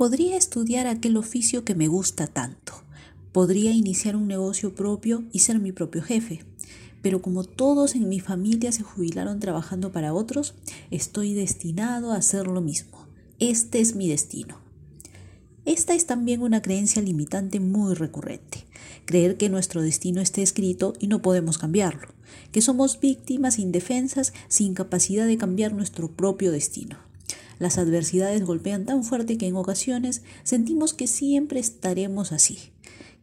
Podría estudiar aquel oficio que me gusta tanto. Podría iniciar un negocio propio y ser mi propio jefe. Pero como todos en mi familia se jubilaron trabajando para otros, estoy destinado a hacer lo mismo. Este es mi destino. Esta es también una creencia limitante muy recurrente. Creer que nuestro destino esté escrito y no podemos cambiarlo. Que somos víctimas indefensas sin capacidad de cambiar nuestro propio destino. Las adversidades golpean tan fuerte que en ocasiones sentimos que siempre estaremos así,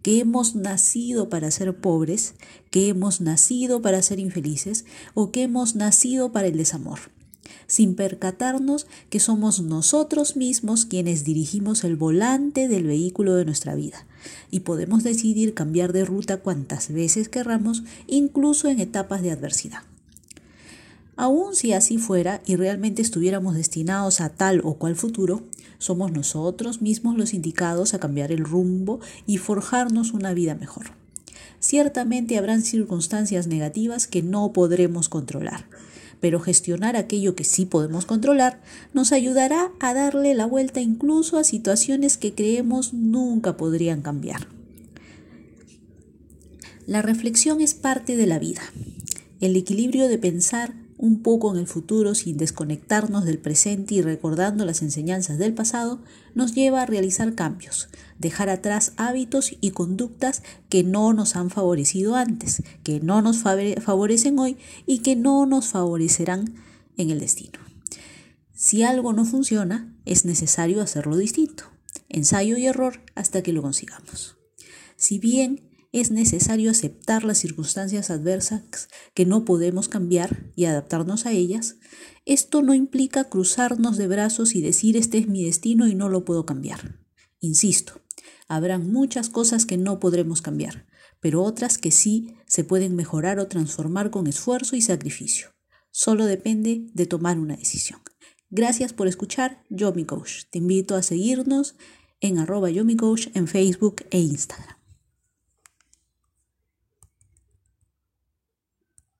que hemos nacido para ser pobres, que hemos nacido para ser infelices o que hemos nacido para el desamor, sin percatarnos que somos nosotros mismos quienes dirigimos el volante del vehículo de nuestra vida y podemos decidir cambiar de ruta cuantas veces querramos, incluso en etapas de adversidad. Aun si así fuera y realmente estuviéramos destinados a tal o cual futuro, somos nosotros mismos los indicados a cambiar el rumbo y forjarnos una vida mejor. Ciertamente habrán circunstancias negativas que no podremos controlar, pero gestionar aquello que sí podemos controlar nos ayudará a darle la vuelta incluso a situaciones que creemos nunca podrían cambiar. La reflexión es parte de la vida. El equilibrio de pensar, un poco en el futuro sin desconectarnos del presente y recordando las enseñanzas del pasado, nos lleva a realizar cambios, dejar atrás hábitos y conductas que no nos han favorecido antes, que no nos favorecen hoy y que no nos favorecerán en el destino. Si algo no funciona, es necesario hacerlo distinto, ensayo y error hasta que lo consigamos. Si bien es necesario aceptar las circunstancias adversas que no podemos cambiar y adaptarnos a ellas, esto no implica cruzarnos de brazos y decir este es mi destino y no lo puedo cambiar. Insisto, habrán muchas cosas que no podremos cambiar, pero otras que sí se pueden mejorar o transformar con esfuerzo y sacrificio. Solo depende de tomar una decisión. Gracias por escuchar Yo Coach. Te invito a seguirnos en arroba en Facebook e Instagram.